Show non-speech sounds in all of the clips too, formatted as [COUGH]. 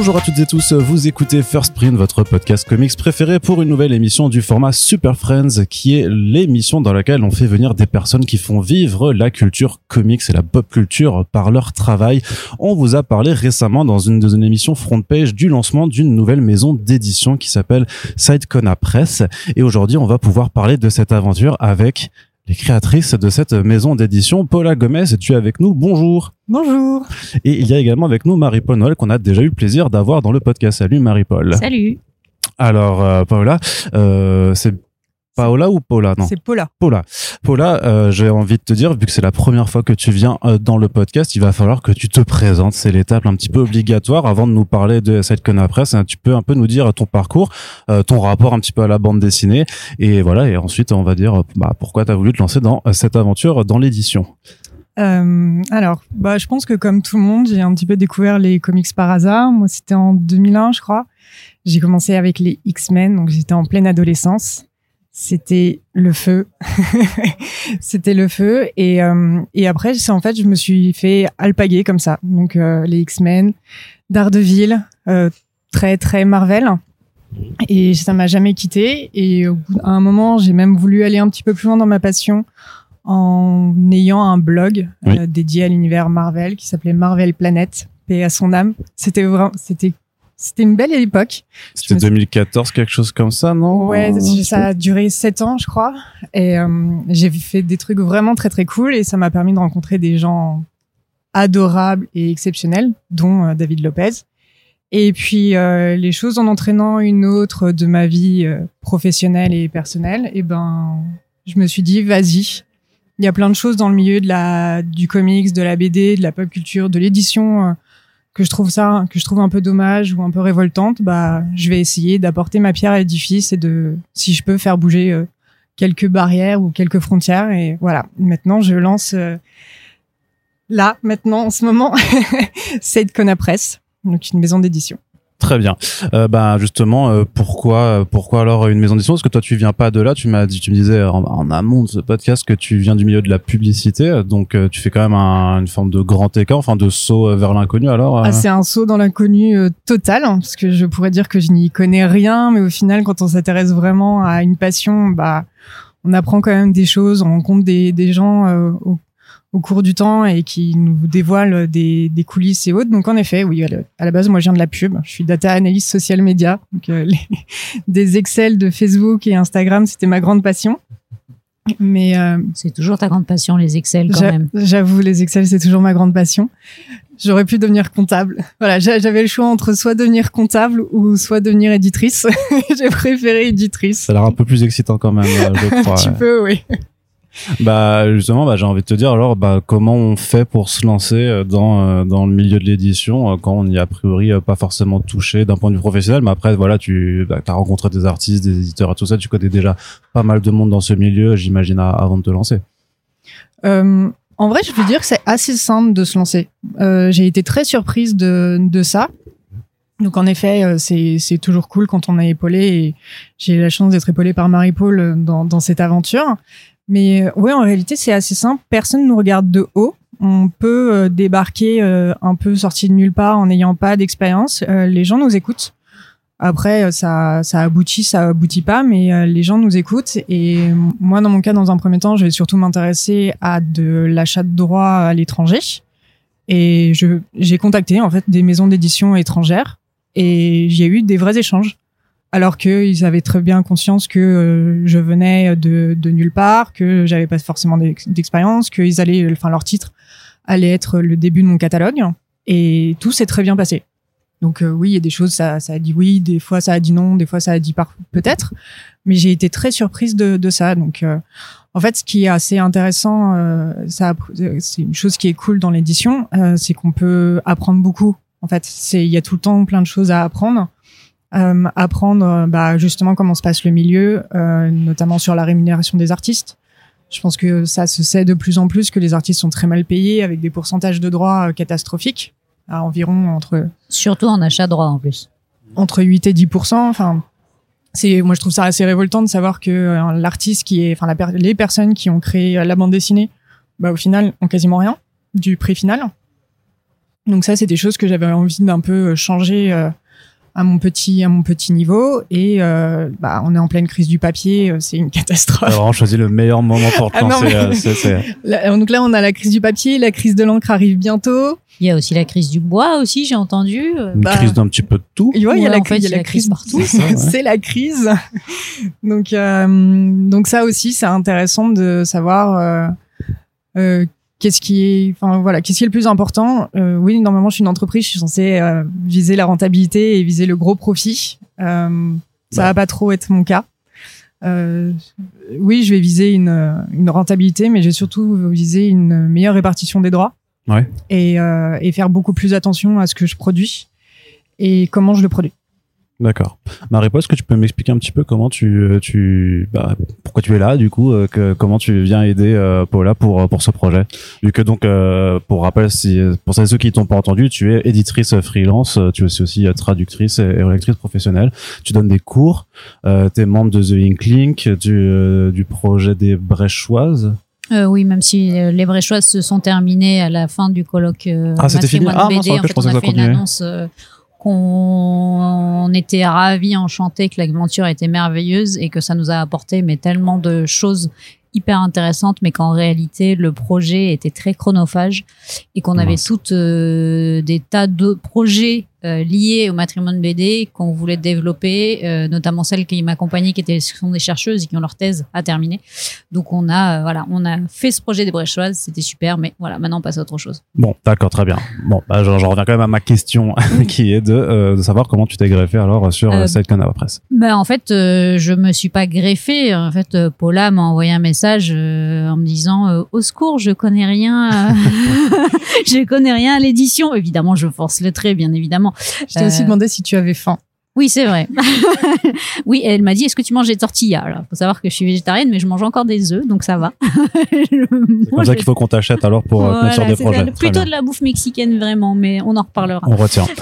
Bonjour à toutes et tous, vous écoutez First Print, votre podcast comics préféré pour une nouvelle émission du format Super Friends, qui est l'émission dans laquelle on fait venir des personnes qui font vivre la culture comics et la pop culture par leur travail. On vous a parlé récemment dans une de nos émissions front page du lancement d'une nouvelle maison d'édition qui s'appelle Sidecona Press. Et aujourd'hui, on va pouvoir parler de cette aventure avec les créatrices de cette maison d'édition. Paula Gomez, tu es avec nous? Bonjour. Bonjour. Et il y a également avec nous Marie-Paul Noël qu'on a déjà eu le plaisir d'avoir dans le podcast. Salut Marie-Paul. Salut. Alors euh, Paola, euh, c'est Paola ou Paula? Non. C'est Paula. Paula. Paula, euh, j'ai envie de te dire, vu que c'est la première fois que tu viens euh, dans le podcast, il va falloir que tu te présentes. C'est l'étape un petit peu obligatoire avant de nous parler de cette conne presse. Tu peux un peu nous dire ton parcours, euh, ton rapport un petit peu à la bande dessinée, et voilà. Et ensuite, on va dire bah, pourquoi tu as voulu te lancer dans cette aventure dans l'édition? Alors, bah, je pense que comme tout le monde, j'ai un petit peu découvert les comics par hasard. Moi, c'était en 2001, je crois. J'ai commencé avec les X-Men, donc j'étais en pleine adolescence. C'était le feu. [LAUGHS] c'était le feu. Et, euh, et après, c'est en fait, je me suis fait alpaguer comme ça. Donc, euh, les X-Men, Daredevil, euh, très, très Marvel. Et ça m'a jamais quitté. Et au bout- à un moment, j'ai même voulu aller un petit peu plus loin dans ma passion en ayant un blog Oui. dédié à l'univers Marvel qui s'appelait Marvel Planet, et à son âme. C'était vraiment, c'était, c'était une belle époque. C'était me suis- 2014, quelque chose comme ça, non? Ouais, ça a duré sept ans, je crois. Et euh, j'ai fait des trucs vraiment très très cool et ça m'a permis de rencontrer des gens adorables et exceptionnels, dont euh, David Lopez. Et puis euh, les choses en entraînant une autre de ma vie professionnelle et personnelle, et ben je me suis dit vas-y. Il y a plein de choses dans le milieu de la du comics, de la BD, de la pop culture, de l'édition que je trouve ça que je trouve un peu dommage ou un peu révoltante. Bah je vais essayer d'apporter ma pierre à l'édifice et de si je peux faire bouger euh, quelques barrières ou quelques frontières et voilà. Maintenant je lance euh, là maintenant en ce moment [LAUGHS] Sade Kona Press donc une maison d'édition. Très bien. Euh, bah justement, euh, pourquoi, pourquoi alors une maison d'édition? Parce que toi, tu viens pas de là. Tu m'as dit, tu me disais en, amont de ce podcast que tu viens du milieu de la publicité, donc euh, tu fais quand même un- une forme de grand écart, enfin de saut euh, vers l'inconnu. Alors, euh, Ah, c'est un saut dans l'inconnu euh, total, hein, parce que je pourrais dire que je n'y connais rien, mais au final, quand on s'intéresse vraiment à une passion, bah, on apprend quand même des choses, on rencontre des, gens euh, au, cours du temps et qui nous dévoilent des, des coulisses et autres. Donc, en effet, oui, à la, base, moi, je viens de la pub. Je suis data analyst social media. Donc, euh, les- [LAUGHS] des Excel de Facebook et Instagram, c'était ma grande passion. Mais euh, C'est toujours ta grande passion, les Excel, quand J'a- même. J'avoue, les Excel, c'est toujours ma grande passion. J'aurais pu devenir comptable. Voilà, j'a- j'avais le choix entre soit devenir comptable ou soit devenir éditrice. [LAUGHS] J'ai préféré éditrice. ça a l'air un peu plus excitant quand même, euh, je [LAUGHS] Un crois. petit ouais. peu, oui. Bah justement, bah, j'ai envie de te dire alors, bah comment on fait pour se lancer euh, dans euh, dans le milieu de l'édition euh, quand on y a priori pas forcément touché d'un point de vue professionnel, mais après voilà, tu bah, as rencontré des artistes, des éditeurs et tout ça, tu connais déjà pas mal de monde dans ce milieu, j'imagine avant de te lancer. En vrai, je veux dire que c'est assez simple de se lancer. J'ai été très surprise de, ça. Donc en effet, c'est toujours cool quand on est épaulé et j'ai eu la chance d'être épaulé par Marie-Paul dans cette aventure. Mais euh, ouais, en réalité, c'est assez simple. Personne nous regarde de haut. On peut euh, débarquer euh, un peu sorti de nulle part en n'ayant pas d'expérience. Euh, les gens nous écoutent. Après, euh, ça, ça aboutit, ça aboutit pas, mais les gens nous écoutent. Et moi, dans mon cas, dans un premier temps, je vais surtout m'intéresser à de l'achat de droits à l'étranger. Et j'ai contacté en fait des maisons d'édition étrangères et j'ai eu des vrais échanges. Alors qu'ils avaient très bien conscience que euh, je venais de, de nulle part, que j'avais pas forcément d'ex- d'expérience, qu'ils allaient, enfin leur titre allait être le début de mon catalogue. Et tout s'est très bien passé. Donc euh, oui, il y a des choses, ça, ça a dit oui, des fois ça a dit non, des fois ça a dit peut-être, mais j'ai été très surprise de, de ça. Donc euh, en fait, ce qui est assez intéressant, euh, ça, c'est une chose qui est cool dans l'édition, euh, c'est qu'on peut apprendre beaucoup. En fait, c'est il y a tout le temps plein de choses à apprendre. Euh, apprendre euh, bah, justement comment se passe le milieu, euh, notamment sur la rémunération des artistes. Je pense que ça se sait de plus en plus que les artistes sont très mal payés avec des pourcentages de droits euh, catastrophiques, à environ entre Surtout en achat droit, en plus. entre 8 et 10% Enfin, c'est moi je trouve ça assez révoltant de savoir que euh, l'artiste qui est, enfin la per- les personnes qui ont créé euh, la bande dessinée, bah au final ont quasiment rien du prix final. Donc ça, c'est des choses que j'avais envie d'un peu changer à mon petit à mon petit niveau et euh, bah on est en pleine crise du papier c'est une catastrophe. Alors on choisit le meilleur moment pour [LAUGHS] Ah non, Là, donc là on a la crise du papier, la crise de l'encre arrive bientôt. Il y a aussi la crise du bois aussi, j'ai entendu. Euh, Une Bah, crise d'un petit peu de tout. Ouais, il y a la, en fait, il y a la crise partout. [LAUGHS] C'est ça, ouais. c'est la crise. [LAUGHS] Donc, euh, donc ça aussi, c'est intéressant de savoir euh, euh, qu'est-ce qui est, enfin voilà, qu'est-ce qui est le plus important? Euh, oui, normalement, je suis une entreprise, je suis censée euh, viser la rentabilité et viser le gros profit. Euh, ça Bah. va pas trop être mon cas. Oui, je vais viser une, une rentabilité, mais j'ai surtout visé une meilleure répartition des droits Ouais. et, et faire beaucoup plus attention à ce que je produis et comment je le produis. D'accord. Marie-Paul, est-ce que tu peux m'expliquer un petit peu comment tu, tu, bah, pourquoi tu es là, du coup, euh, que, comment tu viens aider euh, Paula pour pour ce projet? Vu que donc, euh, pour rappel, si pour celles et ceux qui t'ont pas entendu, tu es éditrice freelance, euh, tu es aussi, aussi euh, traductrice et, et lectrice professionnelle. Tu donnes des cours, euh, tu es membre de The Ink Link, du euh, du projet des Bréchoises. Euh, oui, même si euh, les Bréchoises se sont terminées à la fin du colloque euh, Ah, c'était fini? Ah, mince, BD. ok, en je fait, pensais on que a ça fait une annonce euh, qu'on était ravis, enchantés que l'aventure était merveilleuse et que ça nous a apporté mais tellement de choses hyper intéressantes, mais qu'en réalité le projet était très chronophage et qu'on avait toutes euh, des tas de projets euh, liés au matrimoine BD qu'on voulait développer, euh, notamment celles qui m'accompagnaient, qui étaient, sont des chercheuses et qui ont leur thèse à terminer. Donc on a, euh, voilà, on a fait ce projet des Bréchoises, c'était super, mais voilà, maintenant on passe à autre chose. Bon, d'accord, très bien. Bon, bah, j'en reviens quand même à ma question, [LAUGHS] qui est de, de savoir comment tu t'es greffé alors sur Euh, euh, Side Canava Press. Ben en fait, je me suis pas greffée. En fait, Paula m'a envoyé un message en me disant au secours, je connais rien, [LAUGHS] je connais rien à l'édition. Évidemment, je force le trait, bien évidemment. Je t'ai aussi Euh, demandé si tu avais faim. Oui, c'est vrai. [LAUGHS] oui, elle m'a dit est-ce que tu manges des tortillas Alors, faut savoir que je suis végétarienne, mais je mange encore des œufs, donc ça va. [LAUGHS] C'est comme ça qu'il faut qu'on t'achète alors pour euh, mettre sur des projets. Plutôt bien. de la bouffe mexicaine vraiment, mais on en reparlera. On retient. [LAUGHS]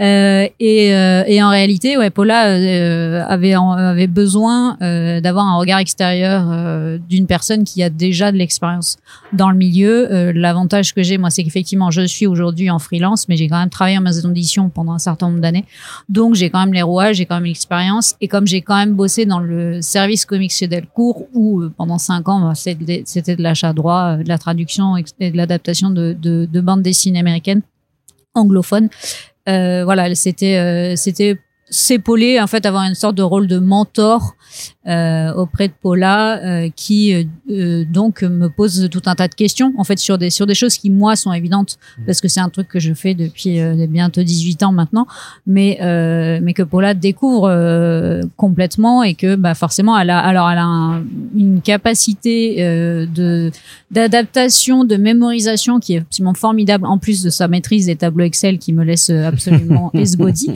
Euh, et, euh, et en réalité, ouais, Paula euh, avait, en- avait besoin euh, d'avoir un regard extérieur euh, d'une personne qui a déjà de l'expérience dans le milieu. Euh, L'avantage que j'ai, moi, c'est qu'effectivement, je suis aujourd'hui en freelance, mais j'ai quand même travaillé en maison d'édition pendant un certain nombre d'années. Donc, j'ai quand même les rouages, j'ai quand même l'expérience. Et comme j'ai quand même bossé dans le service comics chez Delcourt, où euh, pendant cinq ans, bah, c'était de l'achat droit, euh, de la traduction et de l'adaptation de, de, de bandes dessinées américaines anglophones. Euh, voilà, c'était s'épauler en fait avoir une sorte de rôle de mentor euh, auprès de Paula euh, qui euh, donc me pose tout un tas de questions en fait sur des sur des choses qui moi sont évidentes parce que c'est un truc que je fais depuis bientôt 18 ans maintenant mais mais que Paula découvre complètement et que bah forcément elle a alors elle a un- une capacité de d'adaptation de mémorisation qui est absolument formidable en plus de sa maîtrise des tableaux Excel qui me laisse absolument [LAUGHS] esbody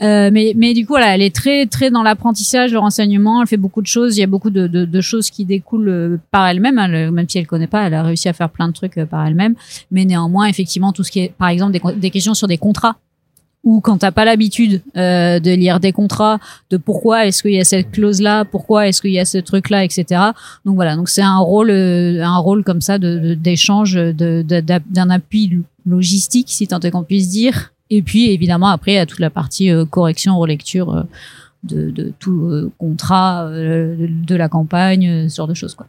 mais, mais du coup, voilà, elle est très, très dans l'apprentissage, le renseignement. Elle fait beaucoup de choses. Il y a beaucoup de, de, de choses qui découlent euh, par elle-même. Elle, même si elle connaît pas, elle a réussi à faire plein de trucs euh, par elle-même. Mais néanmoins, effectivement, tout ce qui est, par exemple, des, des questions sur des contrats ou quand t'as pas l'habitude euh, de lire des contrats, de pourquoi est-ce qu'il y a cette clause là, pourquoi est-ce qu'il y a ce truc là, etc. Donc voilà, donc c'est un rôle, euh, un rôle comme ça d'échange, de, d'un appui logistique, si tant est qu'on puisse dire. Et puis évidemment après il y a toute la partie euh, correction, relecture euh, de, de tout euh, contrat, de, la campagne, ce genre de choses quoi.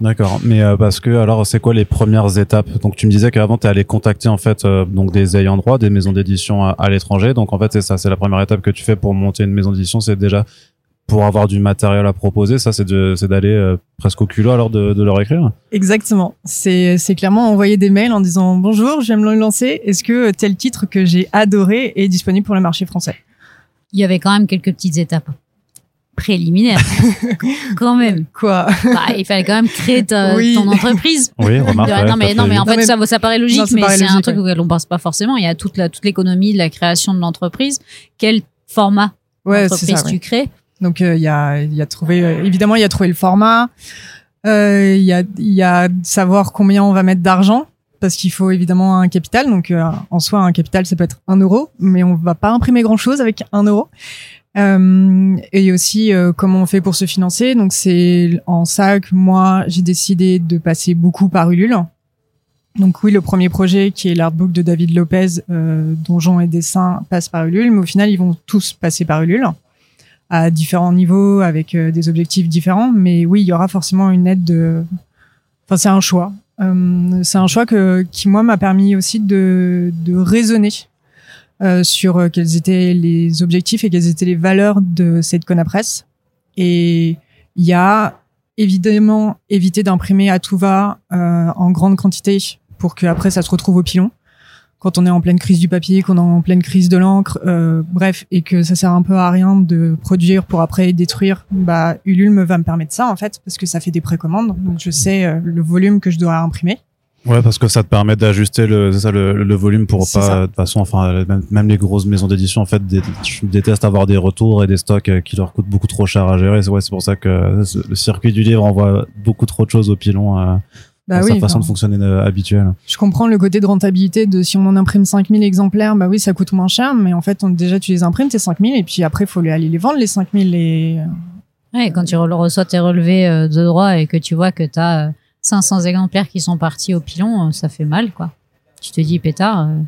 D'accord. Mais parce que alors c'est quoi les premières étapes? Donc tu me disais qu'avant tu allé contacter en fait donc des ayants droit, des maisons d'édition à, à l'étranger. Donc en fait c'est ça, c'est la première étape que tu fais pour monter une maison d'édition, c'est déjà pour avoir du matériel à proposer. Ça c'est de c'est d'aller euh, presque au culot alors de, de leur écrire. Exactement. C'est c'est clairement envoyer des mails en disant bonjour, j'aime le lancer. Est-ce que tel titre que j'ai adoré est disponible pour le marché français? Il y avait quand même quelques petites étapes préliminaires [LAUGHS] quand même. Quoi? Bah, il fallait quand même créer ta- Oui. ton entreprise. Oui, remarque. Ouais, non mais non mais en. Non, fait mais- ça ça paraît logique Non, ça mais c'est un truc ouais. auquel on pense pas forcément il y a toute la toute l'économie de la création de l'entreprise quel format Ouais, ça. ouais. tu crées Donc euh, il y a y a trouvé euh, évidemment il y a trouvé le format. Euh, Il y a il y a savoir combien on va mettre d'argent parce qu'il faut évidemment un capital. Donc en soi un capital ça peut être un euro, mais on va pas imprimer grand chose avec un euro. Euh, et aussi euh, comment on fait pour se financer. Donc c'est en ça que moi j'ai décidé de passer beaucoup par Ulule. Donc oui, le premier projet qui est l'artbook de David Lopez, euh, et dessins, passe par Ulule, mais au final, ils vont tous passer par Ulule à différents niveaux, avec euh, des objectifs différents. Mais oui, il y aura forcément une aide de... Enfin, c'est un choix. Euh, c'est un choix que, qui, moi, m'a permis aussi de, de raisonner euh, sur quels étaient les objectifs et quelles étaient les valeurs de cette Conapresse. Et il y a évidemment éviter d'imprimer à tout va en grande quantité pour que après ça se retrouve au pilon quand on est en pleine crise du papier, qu'on est en pleine crise de l'encre, euh, bref, et que ça sert un peu à rien de produire pour après détruire, bah Ulule me va me permettre ça en fait, parce que ça fait des précommandes, donc je sais euh, le volume que je dois imprimer. Ouais, parce que ça te permet d'ajuster le, c'est ça, le, le volume pour pas, ça. de toute façon, enfin, même, même les grosses maisons d'édition, en fait, dé- je déteste avoir des retours et des stocks euh, qui leur coûtent beaucoup trop cher à gérer. C'est ouais, c'est pour ça que le circuit du livre envoie beaucoup trop de choses au pilon, euh, Bah oui, sa façon enfin, de fonctionner euh, habituelle. je comprends le côté de rentabilité de si on en imprime 5000 exemplaires, bah oui, ça coûte moins cher, mais en fait, on, déjà tu les imprimes, tes 5000, et puis après, il faut les- aller les vendre, les 5000, et Ouais, quand tu re- reçois tes relevés euh, de droit et que tu vois que tu as 500 exemplaires qui sont partis au pilon, euh, ça fait mal, quoi. Tu te dis, pétard, euh,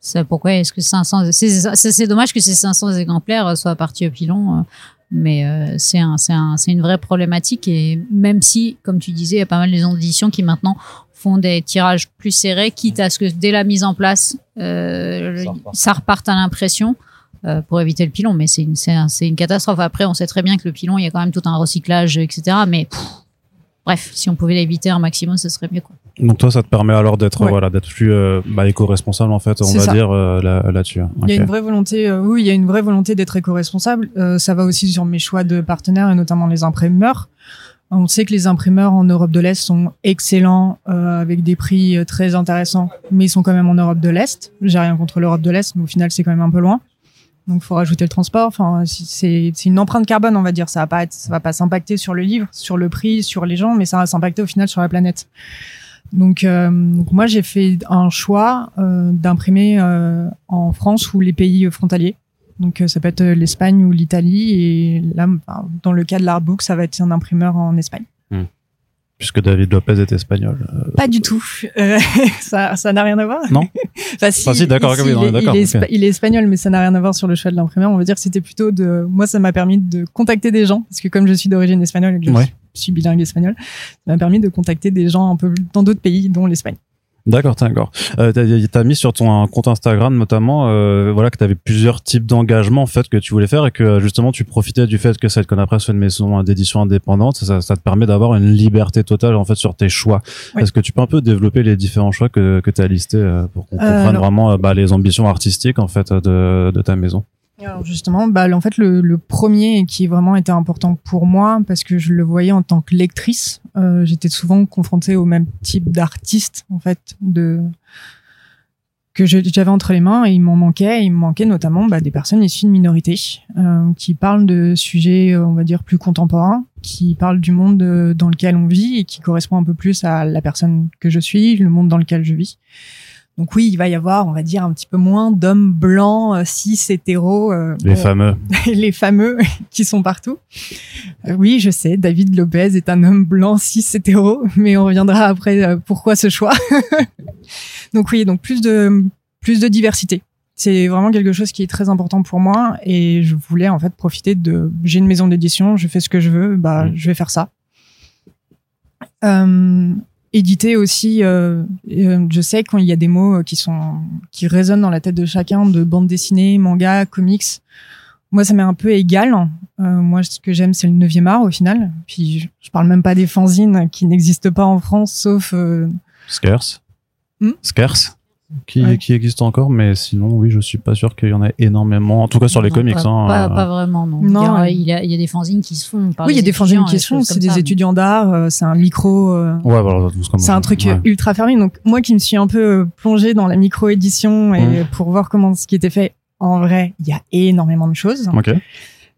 ça, pourquoi est-ce que 500... C'est c'est- c'est dommage que ces 500 exemplaires euh, soient partis au pilon, euh, mais euh, c'est un, c'est un, c'est une vraie problématique. Et même si, comme tu disais, il y a pas mal de maisons d'édition qui maintenant font des tirages plus serrés, quitte à ce que dès la mise en place, euh, Ça reparte. à l'impression euh, pour éviter le pilon. Mais c'est une, c'est un- c'est une catastrophe. Après, on sait très bien que le pilon, il y a quand même tout un recyclage, etc. Mais pff, bref, si on pouvait l'éviter un maximum, ce serait mieux. Quoi. Donc toi, ça te permet alors d'être, Ouais. voilà, d'être plus euh, bah, éco-responsable en fait, on va ça. dire euh, là- là-dessus. Il y a une vraie volonté, euh, oui, il y a une vraie volonté d'être éco-responsable. Euh, ça va aussi sur mes choix de partenaires et notamment les imprimeurs. On sait que les imprimeurs en Europe de l'Est sont excellents, euh, avec des prix très intéressants, mais ils sont quand même en Europe de l'Est. J'ai rien contre l'Europe de l'Est, mais au final, c'est quand même un peu loin. Donc, faut rajouter le transport. Enfin, c'est une empreinte carbone, on va dire. Ça va pas être, ça va pas s'impacter sur le livre, sur le prix, sur les gens, mais ça va s'impacter au final sur la planète. Donc, euh, donc moi, j'ai fait un choix euh, d'imprimer euh, en France ou les pays frontaliers. Donc, euh, ça peut être l'Espagne ou l'Italie. Et là, enfin, dans le cas de l'artbook, ça va être un imprimeur en Espagne. Puisque David Lopez est espagnol. euh, Pas du tout. Euh, [LAUGHS] ça, ça n'a rien à voir. Non [LAUGHS] Enfin, si, Ah, si, d'accord, il, il il est espagnol, mais ça n'a rien à voir sur le choix de l'imprimeur. On va dire que c'était plutôt de. Moi, ça m'a permis de contacter des gens, parce que comme je suis d'origine espagnole et que je Ouais. suis bilingue espagnol, ça m'a permis de contacter des gens un peu dans d'autres pays, dont l'Espagne. D'accord, d'accord. Euh, t'as, t'as mis sur ton compte Instagram notamment, euh, voilà, que t'avais plusieurs types d'engagements en fait que tu voulais faire et que justement tu profitais du fait que cette Conapresse soit une maison d'édition indépendante, ça, ça te permet d'avoir une liberté totale en fait sur tes choix. Oui. Est-ce que tu peux un peu développer les différents choix que que t'as listés euh, pour qu'on Euh, comprenne alors- vraiment euh, bah, les ambitions artistiques en fait de de ta maison? Alors justement, bah, en fait, le, le premier qui vraiment était important pour moi, parce que je le voyais en tant que lectrice, euh, j'étais souvent confrontée au même type d'artiste, en fait, de que j'avais entre les mains et il m'en manquait. Il me manquait notamment bah, des personnes issues de minorités euh, qui parlent de sujets, euh, on va dire, plus contemporains, qui parlent du monde euh, dans lequel on vit et qui correspond un peu plus à la personne que je suis, le monde dans lequel je vis. Donc oui, il va y avoir, on va dire, un petit peu moins d'hommes blancs, euh, cis, hétéros. euh, Les bon, fameux. [LAUGHS] les fameux [LAUGHS] qui sont partout. Euh, oui, je sais, David Lopez est un homme blanc, cis, hétéro, mais on reviendra après euh, pourquoi ce choix. [LAUGHS] donc oui, donc plus de plus de diversité. C'est vraiment quelque chose qui est très important pour moi et je voulais en fait profiter de j'ai une maison d'édition, je fais ce que je veux, bah Mm. je vais faire ça. Euh, éditer aussi, euh, euh, je sais qu'il y a des mots qui sont qui résonnent dans la tête de chacun, de bande dessinée, manga, comics. Moi, ça m'est un peu égal. Euh, moi, ce que j'aime, c'est le 9e art au final. Puis, je, je parle même pas des fanzines qui n'existent pas en France, sauf euh, Scarce. Hmm Scarce. Qui, Ouais. qui existe encore, mais sinon, oui, je suis pas sûr qu'il y en ait énormément. En tout cas, sur les Non, comics. Pas, hein, pas, euh, pas vraiment, non. Non, il, y a, il y des fanzines qui se font. Par oui, il y a des fanzines qui se font. C'est des ça, mais- étudiants d'art. euh, c'est un micro. euh, Ouais, voilà, c'est un truc ouais. ultra fermé. Donc, moi qui me suis un peu plongée dans la micro-édition et Mm. pour voir comment ce qui était fait, en vrai, il y a énormément de choses. Ok.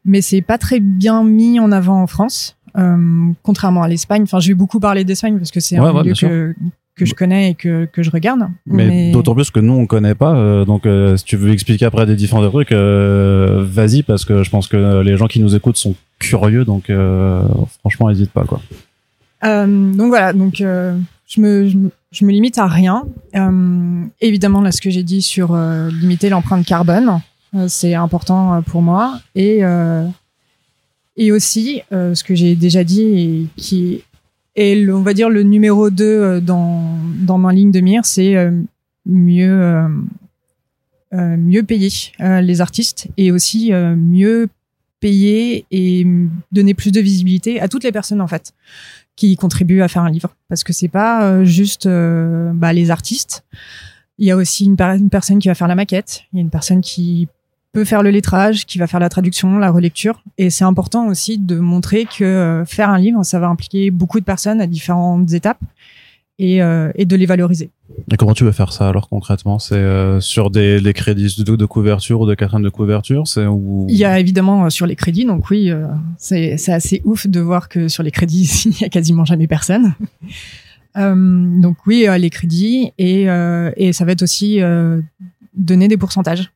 mais c'est pas très bien mis en avant en France, euh, contrairement à l'Espagne. Enfin, j'ai beaucoup parlé d'Espagne parce que c'est Ouais, un ouais, milieu que, que je connais et que, que je regarde. Mais, d'autant plus que nous on connaît pas, euh, donc euh, si tu veux expliquer après des différents trucs, euh, vas-y parce que je pense que les gens qui nous écoutent sont curieux, donc franchement n'hésite pas quoi. Donc voilà, donc je me, je me, je me limite à rien. Évidemment, là, ce que j'ai dit sur limiter l'empreinte carbone, c'est important pour moi. Et, et aussi, ce que j'ai déjà dit et qui le- on va dire, le numéro 2 euh, dans, dans ma ligne de mire, c'est euh, mieux, euh, mieux payer les artistes et aussi mieux payer et donner plus de visibilité à toutes les personnes, en fait qui contribuent à faire un livre. Parce que c'est pas juste bah, les artistes. Il y a aussi une, une personne qui va faire la maquette. Il y a une personne qui peut faire le lettrage qui va faire la traduction la relecture. Et c'est important aussi de montrer que euh, faire un livre ça va impliquer beaucoup de personnes à différentes étapes et, euh, et de les valoriser. Et comment tu veux faire ça alors concrètement? C'est euh, sur des les crédits de, de couverture ou de quatrième de couverture? C'est ou il y a évidemment euh, sur les crédits donc oui c'est assez ouf de voir que sur les crédits [LAUGHS] il y a quasiment jamais personne. [LAUGHS] Donc oui les crédits et et ça va être aussi donner des pourcentages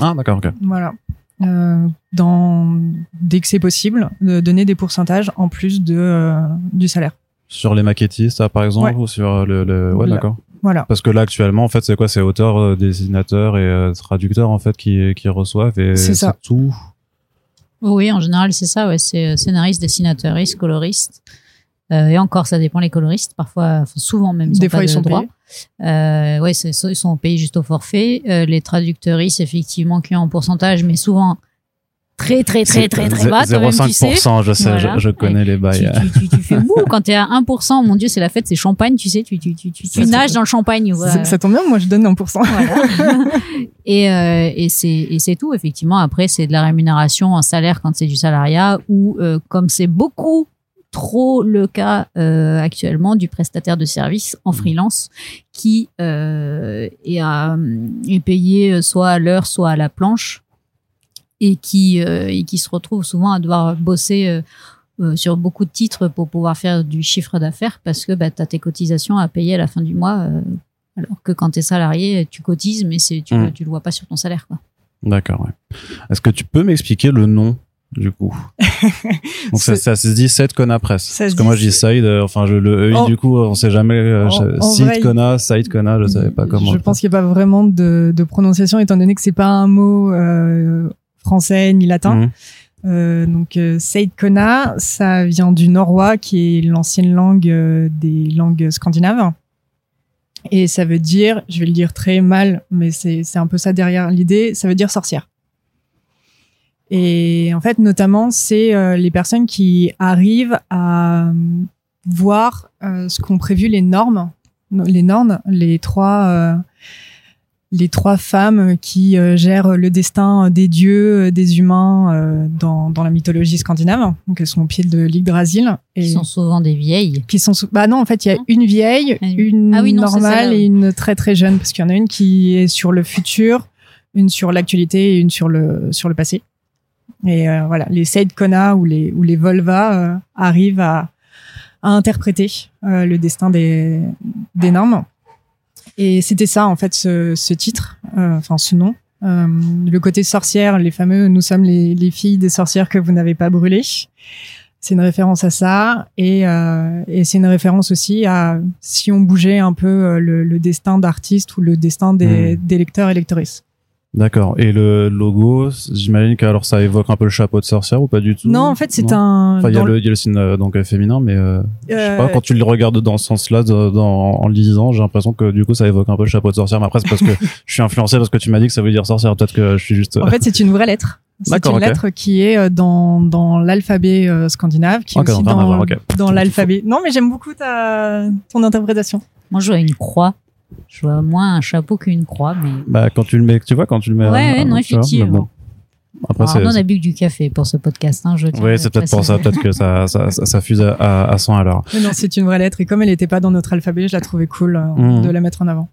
ah d'accord ok. voilà euh, dans dès que c'est possible de donner des pourcentages en plus de euh, du salaire Sur les maquettistes ah, par exemple Ouais. ou sur le, le... ouais Là. d'accord. voilà Parce que là actuellement en fait c'est quoi? C'est auteurs, euh, dessinateurs et euh, traducteurs en fait qui qui reçoivent et C'est ça. tout. Oui, en général, c'est ça. Ouais, c'est scénariste, dessinateur, coloriste. Euh, et encore, ça dépend les coloristes. Parfois, enfin, souvent même, ils des fois pas ils de sont droit. payés Euh, ouais, c'est, ils sont payés juste au forfait. Euh, les traducteuristes, effectivement, qui ont un pourcentage, mais souvent très, très, très, très, très bas. toi-même, tu sais. 0,5%, je sais, Voilà. je, je connais les bails. Tu, tu, tu, tu fais mou quand t'es à 1%. Mon Dieu, c'est la fête, c'est champagne, tu sais. Tu, tu, tu, tu, tu Ça, nages dans le champagne. voilà. Ça- ça tombe bien moi je donne 1% Voilà. [LAUGHS] et euh, et c'est et c'est tout effectivement. Après c'est de la rémunération en salaire quand c'est du salariat ou euh, comme c'est beaucoup trop le cas euh, actuellement du prestataire de service en freelance qui euh, est, à- est payé soit à l'heure soit à la planche et qui euh, et qui se retrouve souvent à devoir bosser euh, euh, sur beaucoup de titres pour pouvoir faire du chiffre d'affaires parce que bah, tu as tes cotisations à payer à la fin du mois euh, alors que quand tu es salarié, tu cotises, mais tu, Mm. le- tu le vois pas sur ton salaire. D'accord. Ouais. Est-ce que tu peux m'expliquer le nom du coup [LAUGHS] Donc ça, se dit Saïd Kona Press. Ça Parce que moi je dis Saïd, euh, enfin je, le EI En- du coup on sait jamais. Euh, En- Saïd vrai, Kona, Saïd Kona, je savais pas comment. Je pense qu'il n'y a pas vraiment de, de prononciation étant donné que c'est pas un mot euh, français ni latin. Mhm. Euh, donc Kona, ça vient du norrois qui est l'ancienne langue des langues scandinaves. Et ça veut dire, je vais le dire très mal, mais c'est un peu ça derrière l'idée, ça veut dire sorcière. Et en fait, notamment, c'est euh, les personnes qui arrivent à euh, voir euh, ce qu'ont prévu les normes, les normes, les trois, euh, les trois femmes qui euh, gèrent le destin des dieux, des humains euh, dans, dans la mythologie scandinave. Donc, elles sont au pied de l'Yggdrasil. Et sont souvent des vieilles. qui sont bah non en fait il y a Non. une vieille Ah une Ah oui, non, c'est normale et une très très jeune parce qu'il y en a une qui est sur le futur une sur l'actualité et une sur le sur le passé et euh, voilà les Seid Kona ou les ou les Volva euh, arrivent à à interpréter euh, le destin des des normes et c'était ça en fait ce, ce titre euh, enfin ce nom. Euh, le côté sorcière les fameux nous sommes les, les filles des sorcières que vous n'avez pas brûlées c'est une référence à ça. Et, euh, et c'est une référence aussi à si on bougeait un peu le, le destin d'artiste ou le destin des, des lecteurs et lectrices. D'accord. Et le logo, j'imagine que alors ça évoque un peu le chapeau de sorcière ou pas du tout? Non, en fait, c'est un. Enfin, il y a le, il y a le signe euh, donc euh, féminin, mais euh, je sais Euh, pas. Quand tu le regardes dans ce sens-là, en le lisant, j'ai l'impression que du coup, ça évoque un peu le chapeau de sorcière. Mais après, c'est parce que [LAUGHS] je suis influencé parce que tu m'as dit que ça veut dire sorcière. Peut-être que je suis juste. En fait, c'est une vraie lettre. [LAUGHS] C'est une lettre qui est euh, dans, dans l'alphabet euh, scandinave, qui est Ok, aussi dans, voir, ok. dans l'alphabet. Non, mais j'aime beaucoup ta, ton interprétation. Moi, je vois une croix. Je vois moins un chapeau qu'une croix, mais. Bah, quand tu le mets, tu vois, quand tu le mets. Ouais, ouais, non, effectivement. Après, Alors, on a bu que du café pour ce podcast. Hein, je Oui, c'est peut-être pour ça, peut-être que ça, ça, ça, ça fuse à, à, à 100 à l'heure. Non, c'est une vraie lettre. Et comme elle n'était pas dans notre alphabet, je la trouvais cool euh, Mhm. de la mettre en avant.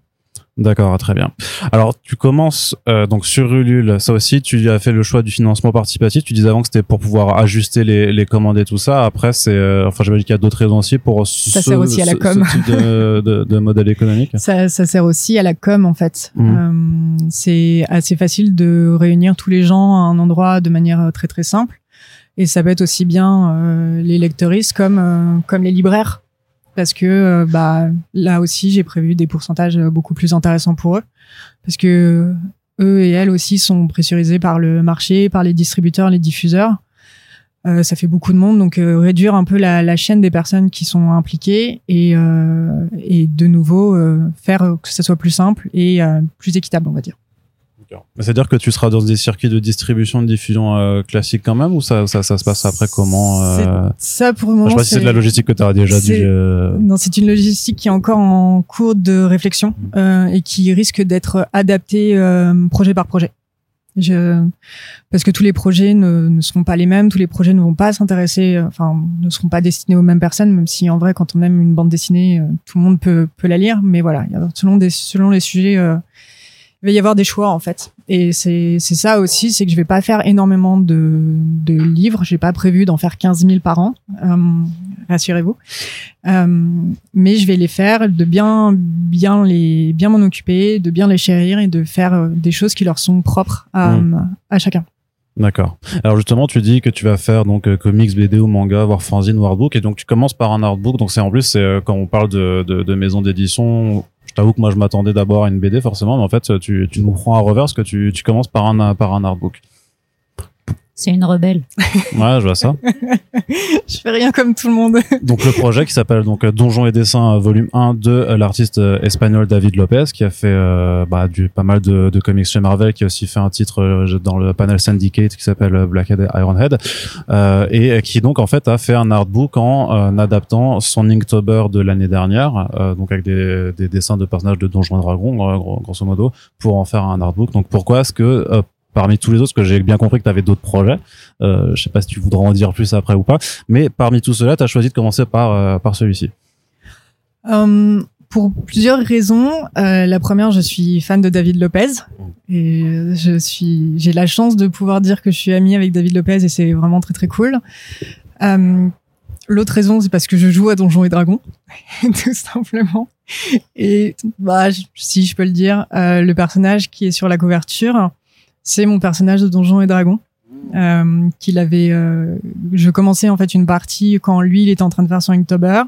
D'accord, très bien. Alors, tu commences euh, donc sur Ulule. Ça aussi, tu as fait le choix du financement participatif. Tu disais avant que c'était pour pouvoir ajuster les, les commandes et tout ça. Après, c'est, euh, enfin, j'imagine qu'il y a d'autres raisons aussi pour ce, sert aussi à la ce- com. ce type de, de, de modèle économique. Ça, ça sert aussi à la com en fait. Mhm. Euh, c'est assez facile de réunir tous les gens à un endroit de manière très très simple. Et ça peut être aussi bien euh, les lecteuristes comme euh, comme les libraires. Parce que euh, bah là aussi j'ai prévu des pourcentages euh, beaucoup plus intéressants pour eux parce que eux et elles aussi sont pressurisés par le marché, par les distributeurs, les diffuseurs. Euh, ça fait beaucoup de monde, donc réduire un peu la, chaîne des personnes qui sont impliquées et, et de nouveau faire que ça soit plus simple et plus équitable, on va dire. C'est-à-dire que tu seras dans des circuits de distribution, de diffusion euh, classiques quand même, ou ça, ça, ça se passe après comment euh... Ça pour le moment. je sais pas si c'est de la logistique que tu as déjà dû. Euh... Non, c'est une logistique qui est encore en cours de réflexion mmh. euh, et qui risque d'être adaptée euh, projet par projet. Je... Parce que tous les projets ne, ne, seront pas les mêmes, tous les projets ne vont pas s'intéresser, euh, enfin, ne seront pas destinés aux mêmes personnes, même si en vrai, quand on aime une bande dessinée, tout le monde peut, peut la lire. Mais voilà, selon, des, selon les sujets il va y avoir des choix en fait. Et c'est c'est ça aussi, c'est que je vais pas faire énormément de de livres. J'ai pas prévu d'en faire 15 000 par an, euh, rassurez-vous. Euh, mais je vais les faire, de bien bien les bien m'en occuper, de bien les chérir et de faire euh, des choses qui leur sont propres à mmh. à chacun. D'accord. Alors justement, tu dis que tu vas faire donc euh, comics, BD ou manga, voire fanzine ou artbook, et donc tu commences par un artbook. Donc c'est en plus, c'est euh, quand on parle de, de, de maison d'édition, je t'avoue que moi je m'attendais d'abord à une BD forcément, mais en fait tu, tu nous prends à reverse que tu, tu commences par un par un artbook. C'est une rebelle. [LAUGHS] Ouais, je vois ça. je fais rien comme tout le monde. [LAUGHS] donc le projet qui s'appelle donc Donjons et dessins volume 1 de l'artiste espagnol David Lopez qui a fait euh, bah, du pas mal de, de, comics chez Marvel qui a aussi fait un titre euh, dans le panel Syndicate qui s'appelle Blackhead et Ironhead euh, et qui donc en fait a fait un artbook en euh, adaptant son Inktober de l'année dernière euh, donc avec des, des, dessins de personnages de Donjons et Dragons grosso modo pour en faire un artbook. Donc pourquoi est-ce que parmi tous les autres, parce que j'ai bien compris que tu avais d'autres projets. Euh, je sais pas si tu voudras en dire plus après ou pas, mais parmi tout cela, tu as choisi de commencer par, euh, par celui-ci. Um, pour plusieurs raisons. Euh, la première, je suis fan de David Lopez et je suis, j'ai la chance de pouvoir dire que je suis amie avec David Lopez et c'est vraiment très très cool. Um, L'autre raison, c'est parce que je joue à Donjons et Dragons, [LAUGHS] tout simplement. Et bah, si je peux le dire, euh, le personnage qui est sur la couverture, c'est mon personnage de Donjons et Dragons. Euh, qu'il avait euh, je commençais en fait une partie quand lui il était en train de faire son Inktober.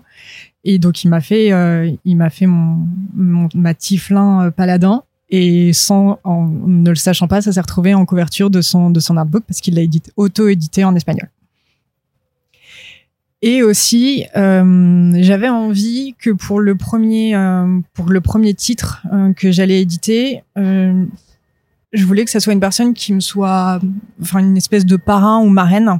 Et donc il m'a fait euh, il m'a fait mon, mon ma tiflin paladin. Et sans en ne le sachant pas ça s'est retrouvé en couverture de son de son artbook parce qu'il l'a édité auto édité en espagnol. Et aussi j'avais envie que pour le premier pour le premier titre que j'allais éditer je voulais que ça soit une personne qui me soit, enfin, une espèce de parrain ou marraine.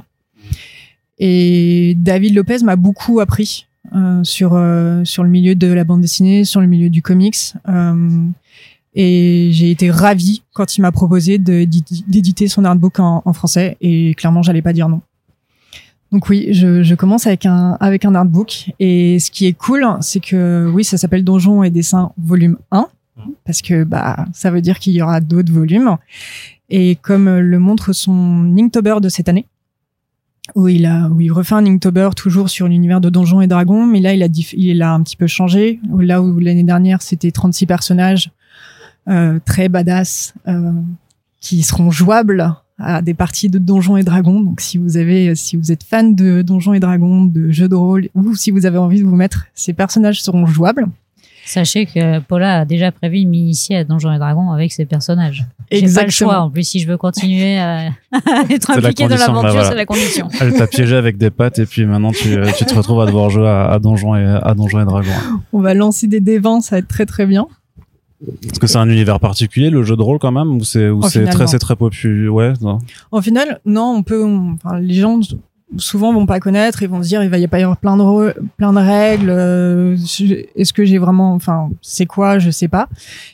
Et David Lopez m'a beaucoup appris euh, sur euh, sur le milieu de la bande dessinée, sur le milieu du comics. Euh, et j'ai été ravie quand il m'a proposé d'éditer son artbook en, en français. Et clairement, j'allais pas dire non. Donc oui, je, je, commence avec un avec un artbook. Et ce qui est cool, c'est que oui, ça s'appelle Donjons et dessins volume 1 parce que bah ça veut dire qu'il y aura d'autres volumes. Et comme le montre son Inktober de cette année, où il a où il refait un Inktober toujours sur l'univers de Donjons et Dragons, mais là il a il a un petit peu changé. Là où l'année dernière c'était 36 personnages euh, très badass euh, qui seront jouables à des parties de Donjons et Dragons. Donc si vous avez si vous êtes fan de Donjons et Dragons, de jeux de rôle ou si vous avez envie de vous mettre, ces personnages seront jouables. Sachez que Paula a déjà prévu de m'initier à Donjons et Dragons avec ses personnages. J'ai pas le choix. En plus, si je veux continuer à [LAUGHS] être impliqué dans l'aventure, c'est la condition. Elle t'a piégé avec des pattes et puis maintenant tu, euh, tu te retrouves à devoir jouer à, Donjons et à Donjons et Dragons. On va lancer des dévents, ça va être très très bien. Est-ce que c'est un univers particulier, le jeu de rôle quand même, ou c'est très très populaire, ouais. Non. En final, non, on peut. enfin, les gens souvent vont pas connaître et vont se dire il va y pas avoir plein de règles euh, est-ce que j'ai vraiment enfin c'est quoi je sais pas.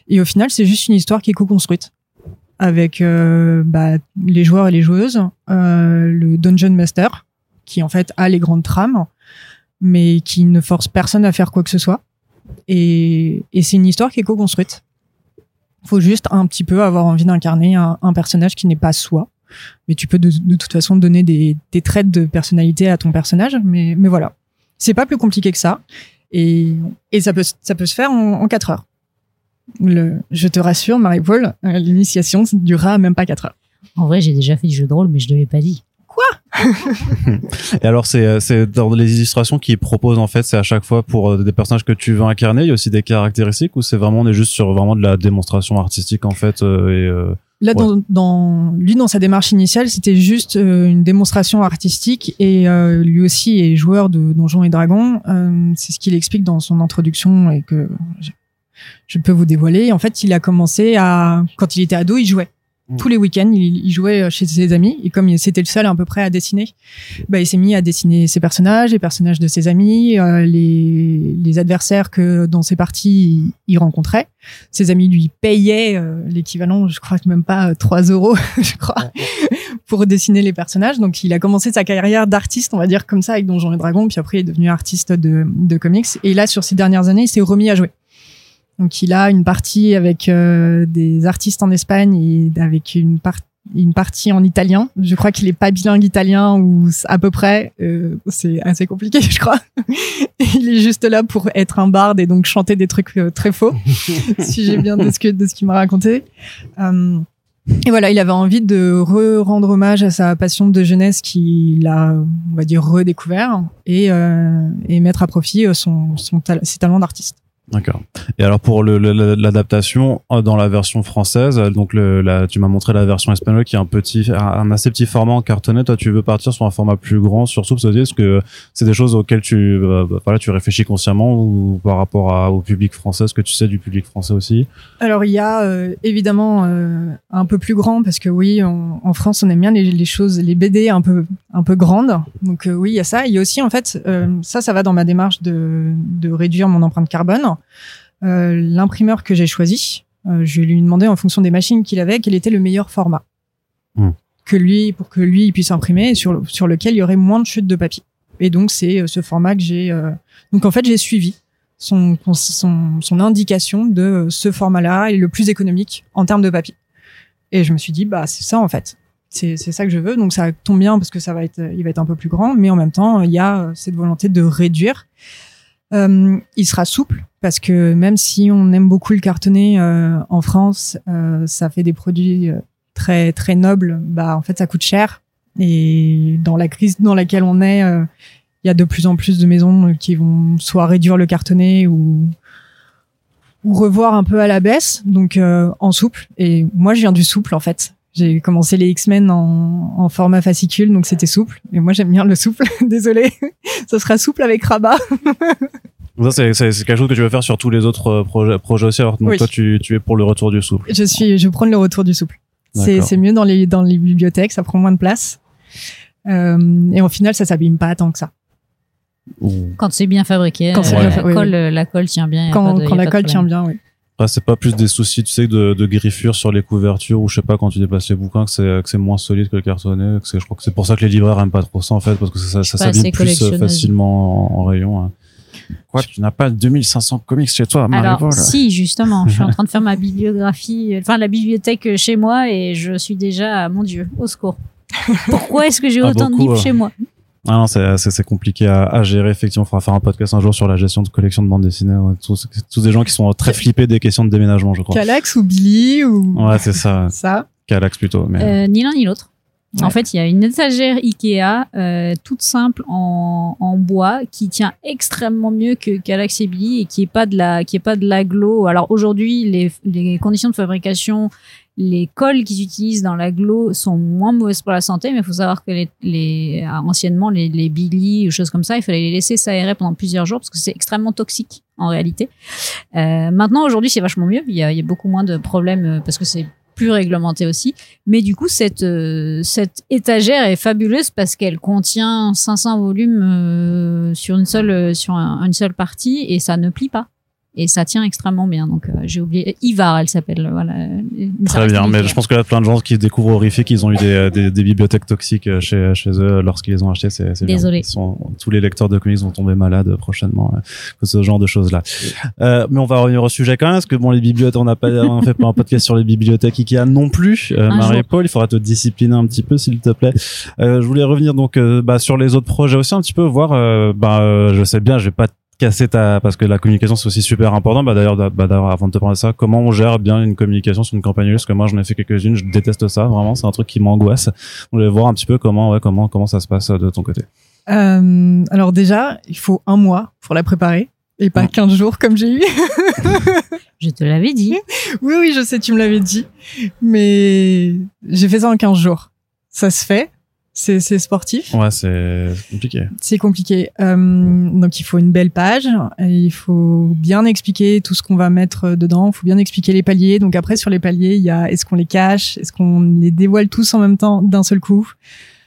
Et au final c'est juste une histoire qui est co-construite avec euh, bah, les joueurs et les joueuses euh, le dungeon master qui en fait a les grandes trames mais qui ne force personne à faire quoi que ce soit. Et, c'est une histoire qui est co-construite. Faut juste un petit peu avoir envie d'incarner un personnage qui n'est pas soi mais tu peux de, de toute façon donner des, des, traits de personnalité à ton personnage. Mais, mais voilà, c'est pas plus compliqué que ça, et, et ça peut ça peut se faire en, en 4 heures. Le, je te rassure, Marie-Paul, euh, l'initiation durera même pas 4 heures. En vrai, j'ai déjà fait du jeu de rôle, mais je ne l'avais pas dit. Quoi? [LAUGHS] Et alors, c'est, c'est dans les illustrations qu'ils proposent, en fait, c'est à chaque fois pour euh, des personnages que tu veux incarner. Il y a aussi des caractéristiques ou c'est vraiment, on est juste sur vraiment de la démonstration artistique, en fait, euh, et, euh, Là, Ouais. dans, dans, lui, dans sa démarche initiale, c'était juste euh, une démonstration artistique et euh, lui aussi est joueur de Donjons et Dragons. Euh, c'est ce qu'il explique dans son introduction et que je, je peux vous dévoiler. En fait, il a commencé à, quand il était ado, il jouait. Mm. Tous les week-ends, il, il jouait chez ses amis et comme il- c'était le seul à peu près à dessiner, bah, il s'est mis à dessiner ses personnages, les personnages de ses amis, euh, les, les adversaires que dans ses parties il, il rencontrait ses amis lui payaient euh, l'équivalent, je crois que même pas euh, 3 euros, [LAUGHS] je crois, [LAUGHS] pour dessiner les personnages. Donc il a commencé sa carrière d'artiste, on va dire comme ça, avec Donjons et Dragons, puis après il est devenu artiste de, de comics. Et là, sur ces dernières années, il s'est remis à jouer. Donc il a une partie avec euh, des artistes en Espagne et avec une partie une partie en italien. Je crois qu'il est pas bilingue italien ou à peu près. Euh, c'est assez compliqué, [LAUGHS] je crois. il est juste là pour être un barde et donc chanter des trucs euh, très faux, [LAUGHS] si j'ai bien de ce que de ce qu'il m'a raconté. Et voilà, il avait envie de re rendre hommage à sa passion de jeunesse qu'il a, on va dire, redécouvert et, et mettre à profit son, ses talents d'artiste. D'accord. Et alors pour l'adaptation euh, dans la version française, euh, donc tu m'as montré la version espagnole qui est un petit, un assez petit format en cartonnet. Toi, tu veux partir sur un format plus grand, surtout parce que c'est des choses auxquelles tu, euh, bah, voilà, tu réfléchis consciemment ou par rapport au public français, ce que tu sais du public français aussi? Alors il y a évidemment un peu plus grand parce que oui, en, France on aime bien les, choses, les BD un peu un peu grandes. Donc oui, il y a ça. Il y a aussi en fait ça, ça va dans ma démarche de réduire mon empreinte carbone. Euh, L'imprimeur que j'ai choisi, euh, je lui ai demandé en fonction des machines qu'il avait quel était le meilleur format Hmm. que lui pour que lui puisse imprimer et sur le- sur lequel il y aurait moins de chutes de papier. Et donc c'est euh, ce format que j'ai. Donc en fait j'ai suivi son, son, son indication de ce format-là est le plus économique en termes de papier. Et je me suis dit, bah, c'est ça, en fait. C'est, c'est ça que je veux. Donc, ça tombe bien parce que ça va être, il va être un peu plus grand, mais en même temps, il y a cette volonté de réduire. Euh, il sera souple parce que même si on aime beaucoup le cartonné euh, en France, euh, ça fait des produits euh, très, très nobles. Bah, en fait, ça coûte cher. Et dans la crise dans laquelle on est, euh, il y a de plus en plus de maisons qui vont soit réduire le cartonné ou ou revoir un peu à la baisse, donc en souple. Et moi, je viens du souple en fait. J'ai commencé les X-Men en, en format fascicule, donc c'était souple. Et moi, j'aime bien le souple. [LAUGHS] Désolé, ça sera souple avec rabat. Ça, c'est, c'est, c'est quelque chose que tu veux faire sur tous les autres euh, projets, projets aussi. Alors, donc Oui. toi, tu, tu es pour le retour du souple. Je suis, je prends le retour du souple. C'est, mieux dans les dans les bibliothèques, ça prend moins de place. Euh, et au final, ça s'abîme pas tant que ça. Quand c'est bien fabriqué, Quand c'est euh, bien la, oui, colle, oui. euh, la colle tient bien. Quand, de- quand la colle tient bien, oui. Après, c'est pas plus des soucis, tu sais, de, de griffures sur les couvertures ou je sais pas quand tu déplaces les bouquins que c'est que c'est moins solide que le cartonné. Que je crois que c'est pour ça que les libraires aiment pas trop ça en fait parce que ça, ça s'abîme plus euh, facilement en, en rayon. hein. Quoi, tu n'as pas 2500 comics chez toi, Alors, Marie-Paul si, justement, je suis en train de faire ma bibliographie, enfin la bibliothèque chez moi et je suis déjà, mon Dieu, au secours. Pourquoi est-ce que j'ai Ah, autant de livres ouais. chez moi? Ah non, c'est, compliqué à, à gérer. Effectivement, il faudra faire un podcast un jour sur la gestion de collection de bandes dessinées. Ouais. Tous, tous des gens qui sont très flippés des questions de déménagement, je crois. Calax ou Billy ou Ouais, c'est ça. ça. Calax plutôt. Mais... Euh, Ni l'un ni l'autre. En fait, il y a une étagère Ikea euh, toute simple en, en bois qui tient extrêmement mieux que Galaxy Billy et qui est pas de la qui est pas de l'aglo. Alors aujourd'hui, les, les conditions de fabrication, les colles qu'ils utilisent dans l'aglo sont moins mauvaises pour la santé, mais il faut savoir que les, les anciennement les, les ou choses comme ça, il fallait les laisser s'aérer pendant plusieurs jours parce que c'est extrêmement toxique en réalité. Euh, maintenant, aujourd'hui, c'est vachement mieux. Il y, a, beaucoup moins de problèmes euh, parce que c'est plus réglementé aussi. Mais du coup, cette, euh, étagère est fabuleuse parce qu'elle contient 500 volumes euh, sur euh, une seule partie et ça ne plie pas. Et ça tient extrêmement bien. Donc, euh, j'ai oublié. Ivar, elle s'appelle. Voilà. Mais ça Très bien, mais je pense que là, plein de gens qui découvrent horrifiques, ils ont eu des, des, des bibliothèques toxiques euh, chez, chez eux lorsqu'ils les ont achetés. C'est, c'est bien. Désolé. Ils sont, tous les lecteurs de comics vont tomber malades prochainement euh, que ce genre de choses-là. Euh, mais on va revenir au sujet quand même, parce que bon, les bibliothèques, on n'a pas, on fait pas un podcast sur les bibliothèques Ikea non plus. Euh, Marie-Paul, il faudra te discipliner un petit peu, s'il te plaît. Euh, je voulais revenir donc euh, bah, sur les autres projets aussi un petit peu, voir. euh, bah, euh, je sais bien, je vais pas casser ta parce que la communication c'est aussi super important. Bah d'ailleurs, bah, d'ailleurs, avant de te parler de ça, comment on gère bien une communication sur une campagne Parce que moi, j'en ai fait quelques-unes, je déteste ça. Vraiment, c'est un truc qui m'angoisse. On voulait voir un petit peu comment, ouais, comment, comment ça se passe de ton côté. Euh, alors déjà, il faut un mois pour la préparer et pas 15 jours comme j'ai eu. [LAUGHS] je te l'avais dit. [LAUGHS] Oui, oui, je sais, tu me l'avais dit. Mais j'ai fait ça en 15 jours. Ça se fait. C'est, c'est sportif. Ouais, c'est compliqué. C'est compliqué. Euh, donc il faut une belle page. il faut bien expliquer tout ce qu'on va mettre dedans. Il faut bien expliquer les paliers. Donc après sur les paliers, il y a est-ce qu'on les cache, est-ce qu'on les dévoile tous en même temps d'un seul coup?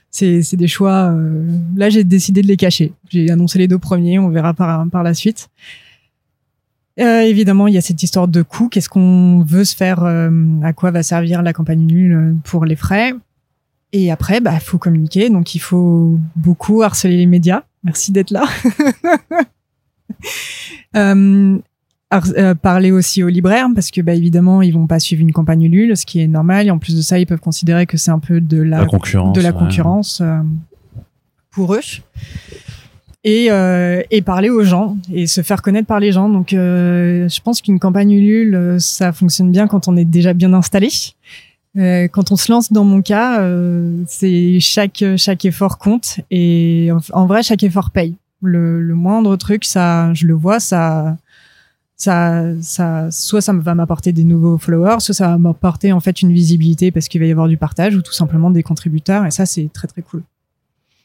C'est des choix. Euh, là, j'ai décidé de les cacher. J'ai annoncé les deux premiers. On verra par par la suite. Euh, évidemment, il y a cette histoire de coût. Qu'est-ce qu'on veut se faire euh, À quoi va servir la campagne nulle pour les frais? Et après, bah, faut communiquer. Donc, il faut beaucoup harceler les médias. Merci d'être là. [LAUGHS] euh, euh, parler aussi aux libraires parce que bah, évidemment ils vont pas suivre une campagne Ulule, ce qui est normal. Et en plus de ça, ils peuvent considérer que c'est un peu de la, concurrence, de la concurrence euh, pour eux. Et, euh, et parler aux gens et se faire connaître par les gens. Donc, je pense qu'une campagne Ulule, ça fonctionne bien quand on est déjà bien installé. Quand on se lance, dans mon cas, c'est chaque chaque effort compte et en, vrai, chaque effort paye. Le, le moindre truc, ça, je le vois, ça ça, ça, soit ça va m'apporter des nouveaux followers, soit ça va m'apporter en fait une visibilité parce qu'il va y avoir du partage ou tout simplement des contributeurs et ça c'est très très cool.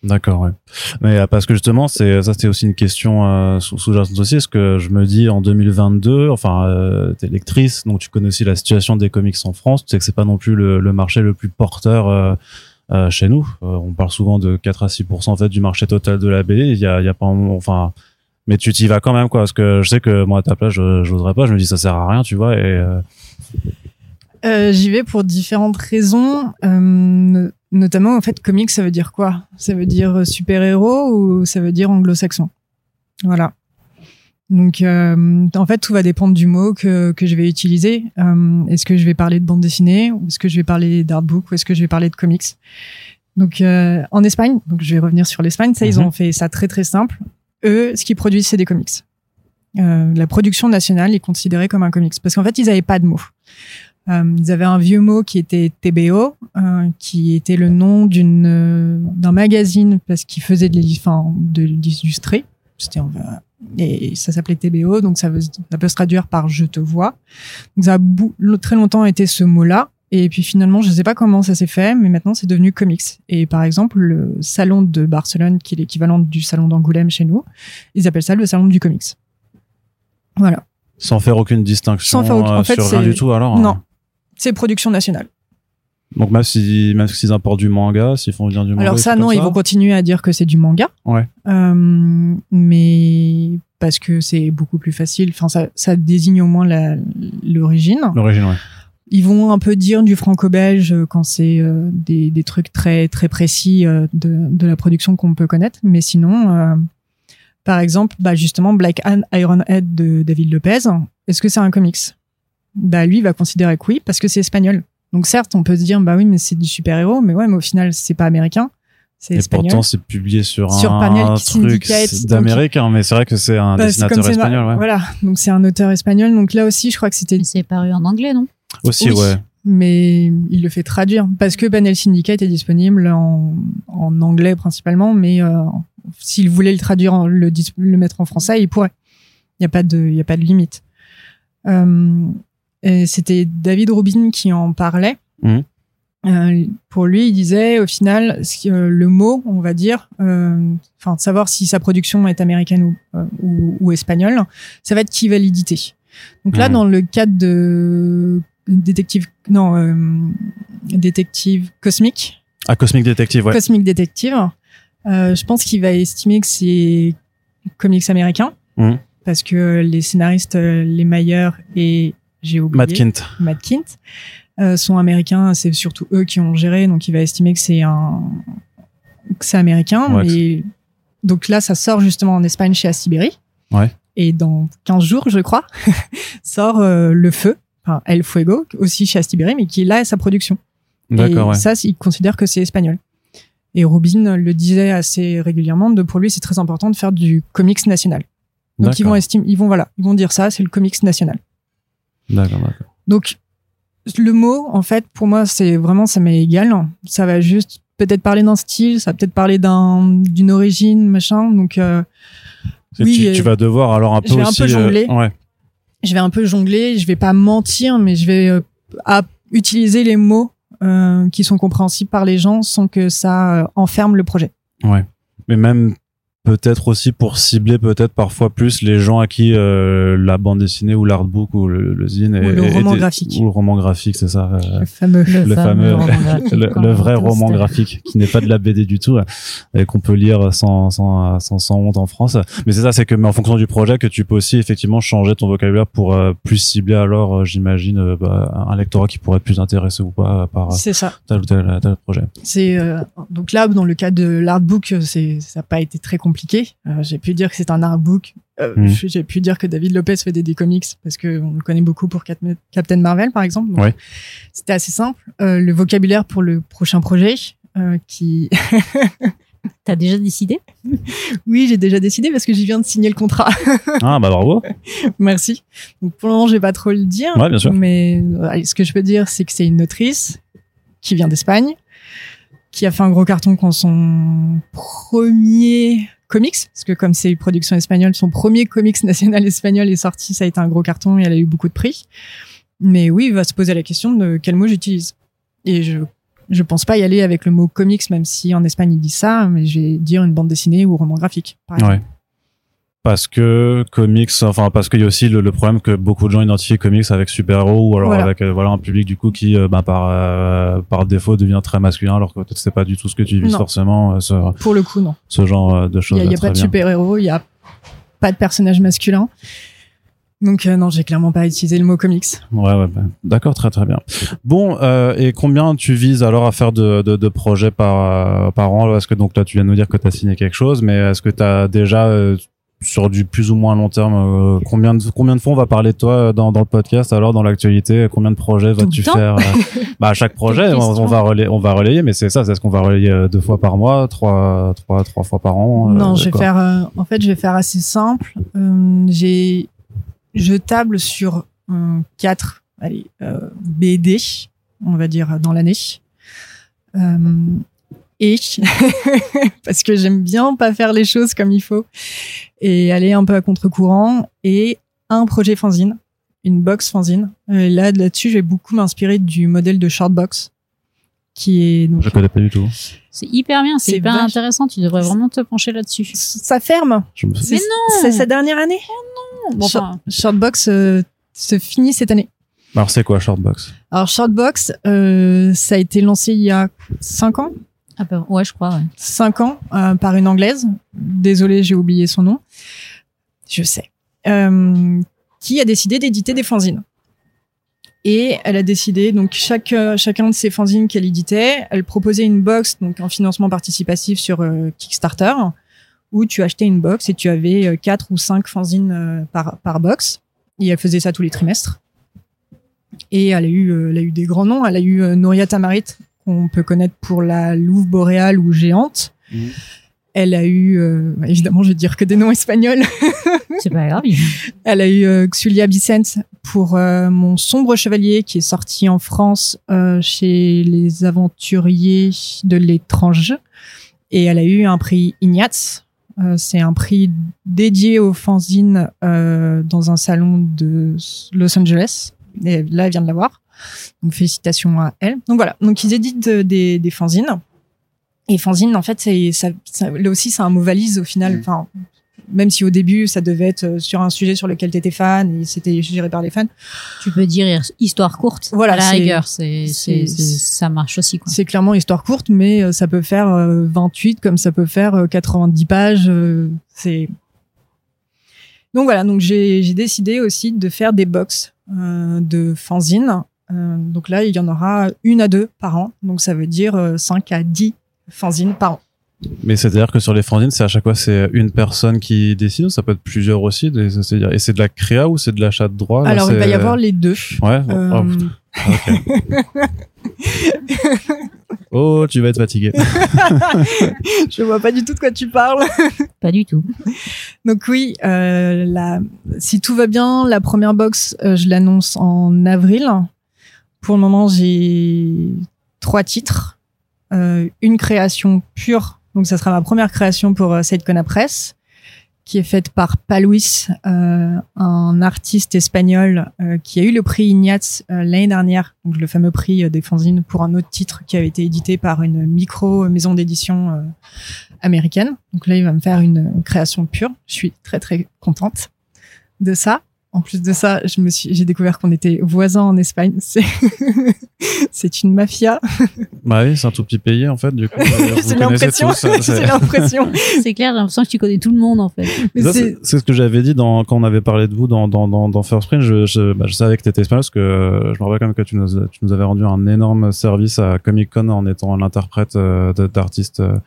D'accord, ouais. Mais euh, parce que justement, c'est ça, c'était aussi une question euh, sous sous aussi. Est-ce que je me dis en 2022, enfin, euh, t'es lectrice, donc tu connais aussi la situation des comics en France. Tu sais que c'est pas non plus le, marché le plus porteur euh, chez nous. on parle souvent de 4 à 6 en fait du marché total de la BD. Il y a, y a pas, enfin, mais tu t'y vas quand même quoi parce que je sais que moi à ta place je j'oserais pas je me dis ça sert à rien tu vois et j'y vais pour différentes raisons notamment en fait comics ça veut dire quoi? Ça veut dire super héros ou ça veut dire anglo-saxon? Voilà donc euh, en fait tout va dépendre du mot que, que je vais utiliser euh, est-ce que je vais parler de bande dessinée ou est-ce que je vais parler d'artbook ou est-ce que je vais parler de comics? Donc en Espagne donc je vais revenir sur l'Espagne ça ils mhm. ont fait ça très très simple eux, ce qu'ils produisent, c'est des comics. Euh, la production nationale est considérée comme un comics parce qu'en fait, ils n'avaient pas de mots. Euh, ils avaient un vieux mot qui était TBO, euh, qui était le nom d'une euh, d'un magazine parce qu'ils faisaient de l'illustrer. C'était et ça s'appelait TBO, donc ça, veut, ça peut se traduire par je te vois. Donc ça a très longtemps été ce mot-là. Et puis finalement, je ne sais pas comment ça s'est fait, mais maintenant c'est devenu comics. Et par exemple, le salon de Barcelone, qui est l'équivalent du salon d'Angoulême chez nous, ils appellent ça le salon du comics. Voilà. Sans faire aucune distinction Sans faire en fait, sur rien du tout alors Non, hein. C'est production nationale. Donc même si même s'ils importent du manga, s'ils font venir du manga. Alors ça non, ils vont continuer à dire que c'est du manga. Ouais. Euh, mais parce que c'est beaucoup plus facile. Enfin ça, ça désigne au moins l'origine. L'origine, ouais. Ils vont un peu dire du franco-belge quand c'est euh, des, des, trucs très très précis euh, de, de, la production qu'on peut connaître, mais sinon, par exemple, bah justement Black Iron Ironhead de David Lopez, est-ce que c'est un comics? Bah lui va considérer que oui parce que c'est espagnol. Donc certes, on peut se dire bah oui, mais c'est du super-héros, mais ouais, mais au final, c'est pas américain. Et pourtant, c'est publié sur, sur un, truc d'américain, mais c'est vrai que c'est un bah, dessinateur espagnol. Ouais. Voilà, donc c'est un auteur espagnol. Donc là aussi, je crois que c'était. C'est paru en anglais, non? Aussi, ouais. Mais il le fait traduire parce que Banel Syndicate est disponible en, en anglais principalement, mais euh, s'il voulait le traduire, le, le mettre en français, il pourrait. Il n'y a pas de, il y a pas de limite. Euh, C'était David Rubin qui en parlait. Mmh. Euh, pour lui, il disait au final, euh, le mot, on va dire, euh, enfin savoir si sa production est américaine ou, euh, ou, ou espagnole, ça va être qui validité. Donc là, mmh. dans le cadre de détective, non, euh, détective cosmique. Ah, cosmique détective, ouais. Cosmique détective. Euh, je pense qu'il va estimer que c'est comics américain. Mmh. Parce que les scénaristes, euh, les Mayer et j'ai oublié. Matt Kint. Matt Kint. Euh, sont américains, c'est surtout eux qui ont géré, donc il va estimer que c'est un, que c'est américain. Ouais, mais donc là, ça sort justement en Espagne chez Astiberi. Ouais. Et dans 15 jours, je crois, [LAUGHS] sort euh, Le Feu, enfin El Fuego, aussi chez Astiberi, mais qui est là à sa production. D'accord, Et ça, il considère que c'est espagnol. Et Robin le disait assez régulièrement, de, pour lui, c'est très important de faire du comics national. Donc ils vont estimer, ils vont voilà, ils vont dire ça, c'est le comics national. D'accord, d'accord. Donc le mot, en fait, pour moi, c'est vraiment ça m'est égal. Ça va juste peut-être parler d'un style, ça va peut-être parler d'un d'une origine, machin. Donc euh, Oui, tu, euh, tu vas devoir alors un peu je vais un peu jongler. euh, ouais. je vais un peu jongler, je vais pas mentir, mais je vais euh, à- utiliser les mots qui sont compréhensibles par les gens sans que ça enferme le projet. Ouais. Mais même peut-être aussi pour cibler peut-être parfois plus les gens à qui euh, la bande dessinée ou l'artbook ou le, le zine Ou est- le roman était- graphique. ou le roman graphique c'est ça euh, Le fameux. le fameux, [LAUGHS] le, vrai roman graphique qui n'est pas de la BD du tout euh, et qu'on peut lire sans, sans, sans, sans honte en France. Mais c'est ça, c'est que mais en fonction du projet que tu peux aussi effectivement changer ton vocabulaire pour euh, plus cibler alors, euh, j'imagine, euh, bah, un lectorat qui pourrait être plus intéressé ou pas par euh, C'est ça. tel ou tel, tel projet. C'est euh, donc là dans le cas de l'artbook, c'est ça n'a pas été très compliqué. Euh, j'ai pu dire que c'est un artbook. Euh, Mhm. J'ai pu dire que David Lopez fait des, des comics parce que on le connaît beaucoup pour Cap- Captain Marvel par exemple. Donc, Ouais. C'était assez simple. Euh, le vocabulaire pour le prochain projet. euh, qui [LAUGHS] T'as déjà décidé? Oui j'ai déjà décidé parce que j'y viens de signer le contrat [LAUGHS] Ah bah bravo. merci donc pour le moment je vais pas trop le dire Ouais, bien sûr. mais ce que je peux dire c'est que c'est une autrice qui vient d'Espagne qui a fait un gros carton quand son premier comics parce que comme c'est une production espagnole son premier comics [LAUGHS] national espagnol est sorti ça a été un gros carton et elle a eu beaucoup de prix. Mais oui il va se poser la question de quel mot j'utilise. Et je je pense pas y aller avec le mot comics même si en Espagne ils disent ça mais je vais dire une bande dessinée ou roman graphique par exemple. Parce que comics, enfin parce qu'il y a aussi le, le problème que beaucoup de gens identifient comics avec super-héros ou alors Voilà. avec euh, voilà un public du coup qui euh, bah, par euh, par défaut devient très masculin alors que peut-être c'est pas du tout ce que tu vises Non. forcément euh, ce, pour le coup non ce genre de Il choses. n'y a, y a pas de super-héros, il n'y a pas de personnage masculin. Donc euh, non, j'ai clairement pas utilisé le mot comics. Ouais, ouais, bah, d'accord, très très bien. Bon, euh, et combien tu vises alors à faire de, de, de projets par, euh, par an? Est-ce que donc là tu viens de nous dire que tu as signé quelque chose, mais est-ce que tu as déjà sur du plus ou moins long terme euh, combien de combien de fois on va parler de toi euh, dans, dans le podcast alors dans l'actualité Combien de projets vas-tu faire euh, [LAUGHS] Bah à chaque projet, on, va relayer, on va relayer, mais c'est ça, c'est ce qu'on va relayer euh, deux fois par mois, trois trois trois fois par an. euh, non, je vais faire. en fait, je vais faire assez simple. J'ai, je table sur quatre, allez, BD, on va dire dans l'année. Euh, et [LAUGHS] parce que j'aime bien pas faire les choses comme il faut et aller un peu à contre-courant et un projet fanzine, une box fanzine. Et là là-dessus, je vais beaucoup m'inspirer du modèle de Shortbox qui est donc Je connais pas du tout. C'est hyper bien, c'est hyper vache- intéressant. Tu devrais vraiment te pencher là-dessus. ça ferme. Me... Mais non C'est sa dernière année. Bon, enfin, Shortbox euh, se finit cette année. Alors c'est quoi Shortbox? Alors Shortbox, euh, ça a été lancé il y a 5 ans, à peu- ouais, je crois. 5 ans euh, par une anglaise. Désolée, j'ai oublié son nom. Je sais. Euh, qui a décidé d'éditer des fanzines. Et elle a décidé, donc chaque, euh, chacun de ces fanzines qu'elle éditait, elle proposait une box, donc un financement participatif sur Kickstarter, où tu achetais une box et tu avais quatre ou cinq fanzines par, box. Et elle faisait ça tous les trimestres. Et elle a eu, elle a eu des grands noms. Elle a eu Nouria Tamarit, qu'on peut connaître pour la Louve boréale ou géante. Mhm. Elle a eu, euh, évidemment, je vais dire que des noms espagnols. [LAUGHS] C'est pas grave. Elle a eu euh, Xulia Vicente pour euh, Mon sombre chevalier qui est sorti en France euh, chez les aventuriers de l'étrange. Et elle a eu un prix Ignatz. Euh, c'est un prix dédié aux fanzines euh, dans un salon de Los Angeles. Et là, elle vient de l'avoir. Donc félicitations à elle. Donc voilà. Donc ils éditent euh, des, des fanzines. Et fanzine, en fait, c'est ça, ça- là aussi, c'est un mot valise au final. Mm. Enfin, même si au début, ça devait être euh, sur un sujet sur lequel tu étais fan et c'était géré par les fans. Tu peux dire histoire courte. Voilà, à la rigueur, c'est, c'est, c'est- c'est- ça marche aussi. Quoi. C'est clairement histoire courte, mais euh, ça peut faire euh, 28 comme ça peut faire euh, 90 pages. c'est donc voilà. Donc j'ai j'ai décidé aussi de faire des box euh, de fanzines. Euh, donc là, il y en aura une à deux par an. Donc ça veut dire euh, 5 à 10 fanzines par an. Mais c'est-à-dire que sur les fanzines, c'est à chaque fois c'est une personne qui dessine ou ça peut être plusieurs aussi des- Et c'est de la créa ou c'est de l'achat de droit là, Alors, il va y avoir les deux. Ouais. Euh, Oh, putain. Ok. [LAUGHS] oh, tu vas être fatigué. [LAUGHS] je vois pas du tout de quoi tu parles. [LAUGHS] Pas du tout. Donc oui, euh, la, si tout va bien, la première box, euh, je l'annonce en avril. Pour le moment, j'ai trois titres. Euh, une création pure, donc ça sera ma première création pour euh, Press, qui est faite par Paluis, euh, un artiste espagnol euh, qui a eu le prix Ignatz euh, l'année dernière, donc le fameux prix des fanzines pour un autre titre qui avait été édité par une micro maison d'édition américaine. Donc là, il va me faire une création pure. Je suis très très contente de ça. En plus de ça, je me suis, j'ai découvert qu'on était voisins en Espagne. [LAUGHS] C'est, c'est une mafia. bah oui, c'est un tout petit pays en fait. Du coup, vous [LAUGHS] c'est l'impression. c'est- [LAUGHS] l'impression. C'est clair, j'ai l'impression que tu connais tout le monde en fait. Mais Ça, c'est, c'est c'est ce que j'avais dit dans, quand on avait parlé de vous dans, dans, dans, dans First Print. Je, je, bah, je savais que tu étais espagnol parce que euh, je me rappelle quand même que tu nous, tu nous avais rendu un énorme service à Comic Con en étant l'interprète euh, d'artistes. euh,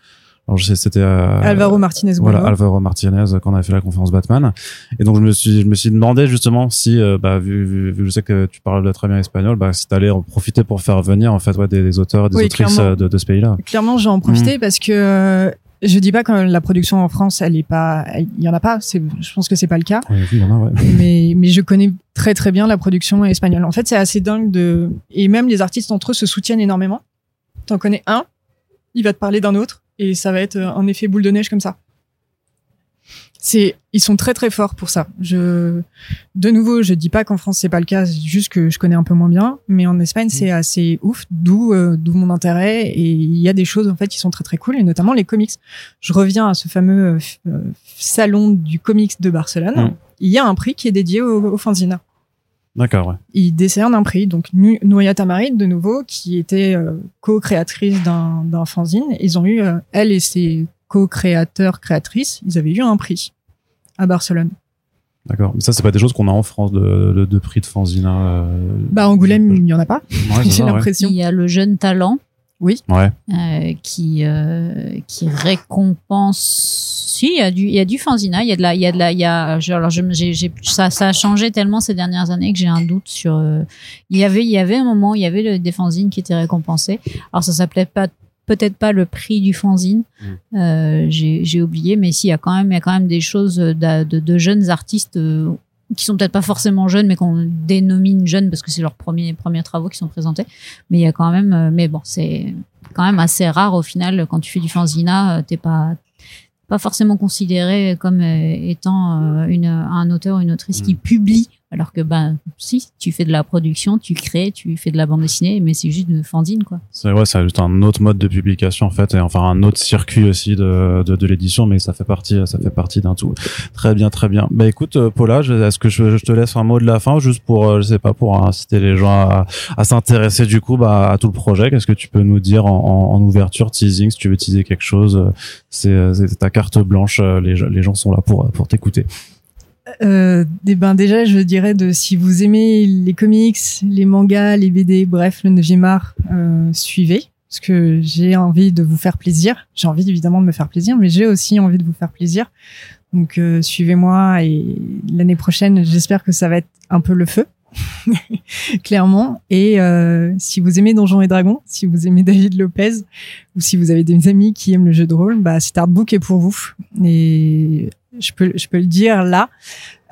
alors je sais, c'était euh, Alvaro Martinez Voilà. Alvaro Martinez euh, quand on avait fait la conférence Batman. Et donc je me suis, je me suis demandé justement si, euh, bah, vu, vu, vu que je sais que tu parles très bien espagnol, bah, si t'allais en profiter pour faire venir en fait ouais, des, des auteurs et des Oui, autrices clairement. de, de ce pays-là. Clairement, j'ai en profité parce que je dis pas que la production en France, elle est pas, il y en a pas. C'est, je pense que c'est pas le cas. Oui, oui, il y en a, ouais. mais, mais je connais très très bien la production espagnole. En fait, c'est assez dingue de et même les artistes entre eux se soutiennent énormément. T'en connais un, il va te parler d'un autre et ça va être euh, un effet boule de neige comme ça. C'est ils sont très très forts pour ça. Je de nouveau, je dis pas qu'en France c'est pas le cas, c'est juste que je connais un peu moins bien, mais en Espagne c'est assez ouf, d'où euh, d'où mon intérêt et il y a des choses en fait qui sont très très cool et notamment les comics. Je reviens à ce fameux euh, salon du comics de Barcelone. Mm. Il y a un prix qui est dédié au, au fanzine. D'accord, ouais. Ils décernent un prix. Donc, Nouria Tamarit, de nouveau, qui était euh, co-créatrice d'un d'un fanzine, ils ont eu, euh, elle et ses co-créateurs, créatrices, ils avaient eu un prix à Barcelone. D'accord. Mais ça, c'est pas des choses qu'on a en France de, de, de prix de fanzine. hein, euh, Bah, Angoulême, il n'y en a pas, ouais, [LAUGHS] j'ai l'impression. Il y a le jeune talent Ouais. euh, qui euh, qui récompense. Si, il y a du il y a du fanzina, il y a de la il y a de la il y a je- alors je j'ai j'ai ça ça a changé tellement ces dernières années que j'ai un doute sur euh, il y avait il y avait un moment il y avait le, des fanzines qui étaient récompensés. Alors ça s'appelait pas peut-être pas le prix du fanzine, euh, j'ai j'ai oublié, mais si il y a quand même il y a quand même des choses de, de, de jeunes artistes euh, qui sont peut-être pas forcément jeunes, mais qu'on dénomine jeunes parce que c'est leurs premiers premiers travaux qui sont présentés. Mais il y a quand même, euh, mais bon, c'est quand même assez rare au final quand tu fais du fanzina, euh, t'es pas pas forcément considéré comme euh, étant une, un auteur ou une autrice qui Mm. publie, alors que ben si tu fais de la production, tu crées, tu fais de la bande dessinée, mais c'est juste une fanzine quoi. C'est ouais, c'est juste un autre mode de publication en fait, et enfin un autre circuit aussi de, de, de l'édition, mais ça fait partie, ça fait partie d'un tout. Très bien, très bien. Bah écoute, euh, Paula, est-ce que je, te laisse un mot de la fin, juste pour, euh, je sais pas, pour inciter les gens à, s'intéresser du coup bah, à tout le projet? Qu'est-ce que tu peux nous dire en, en, ouverture, teasing, si tu veux teaser quelque chose, euh, c'est ta carte blanche. Les, les gens sont là pour pour t'écouter. Euh, eh ben déjà, je dirais de si vous aimez les comics, les mangas, les BD, bref, le 9e art, euh, suivez. Parce que j'ai envie de vous faire plaisir. J'ai envie évidemment de me faire plaisir, mais j'ai aussi envie de vous faire plaisir. Donc euh, suivez-moi et l'année prochaine, j'espère que ça va être un peu le feu. [LAUGHS] Clairement. Et euh, si vous aimez Donjons et Dragons, si vous aimez David Lopez, ou si vous avez des amis qui aiment le jeu de rôle, bah, cet artbook est pour vous. Et je peux, je peux le dire là,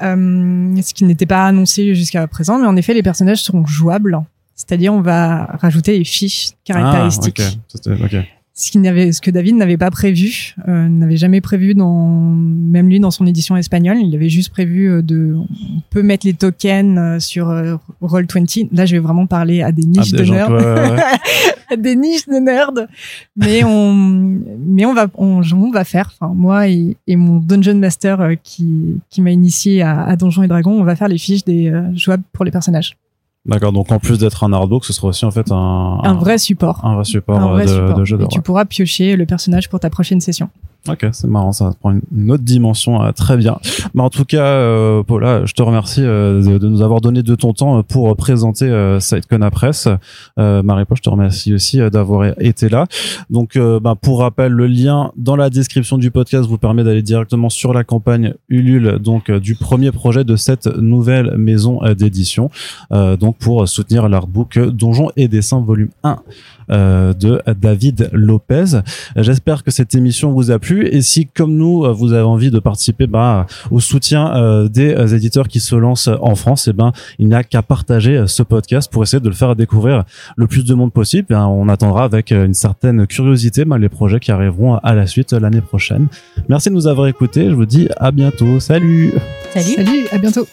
euh, ce qui n'était pas annoncé jusqu'à présent, mais en effet, les personnages seront jouables. C'est-à-dire, on va rajouter les fiches caractéristiques. Ah. C'était- ok. Ce, ce que David n'avait pas prévu, euh, n'avait jamais prévu dans, même lui dans son édition espagnole, il avait juste prévu euh, de, on peut mettre les tokens euh, sur euh, Roll20. Là, je vais vraiment parler à des Ah, niches des de nerds ouais, ouais, ouais. [LAUGHS] à des niches de nerds. Mais on, mais on va, on, on va faire. Enfin, moi et, et mon dungeon master qui, qui m'a initié à, à Donjons et Dragons, on va faire les fiches des jouables pour les personnages. D'accord. Donc en plus d'être un artbook, ce sera aussi en fait un Un vrai support. un vrai support, Un euh, vrai de, support. de jeu de et tu pourras piocher le personnage pour ta prochaine session. Ok, c'est marrant, ça prend une, autre dimension, euh, très bien. Mais en tout cas, euh, Paula, je te remercie euh, de, nous avoir donné de ton temps euh, pour présenter euh, SiteCon à presse. Marie-Paul, je te remercie aussi d'avoir été là. Donc, bah, pour rappel, le lien dans la description du podcast vous permet d'aller directement sur la campagne Ulule, donc du premier projet de cette nouvelle maison d'édition, donc pour soutenir l'artbook Donjons et Dessins volume 1 euh, de David Lopez. J'espère que cette émission vous a plu et si comme nous euh, vous avez envie de participer bah, au soutien euh, des euh, éditeurs qui se lancent en France, et ben il n'y a qu'à partager euh, ce podcast pour essayer de le faire découvrir le plus de monde possible. Et, hein, on attendra avec euh, une certaine curiosité bah, les projets qui arriveront à la suite euh, l'année prochaine. Merci de nous avoir écoutés. Je vous dis à bientôt. Salut. Salut. Salut, à bientôt.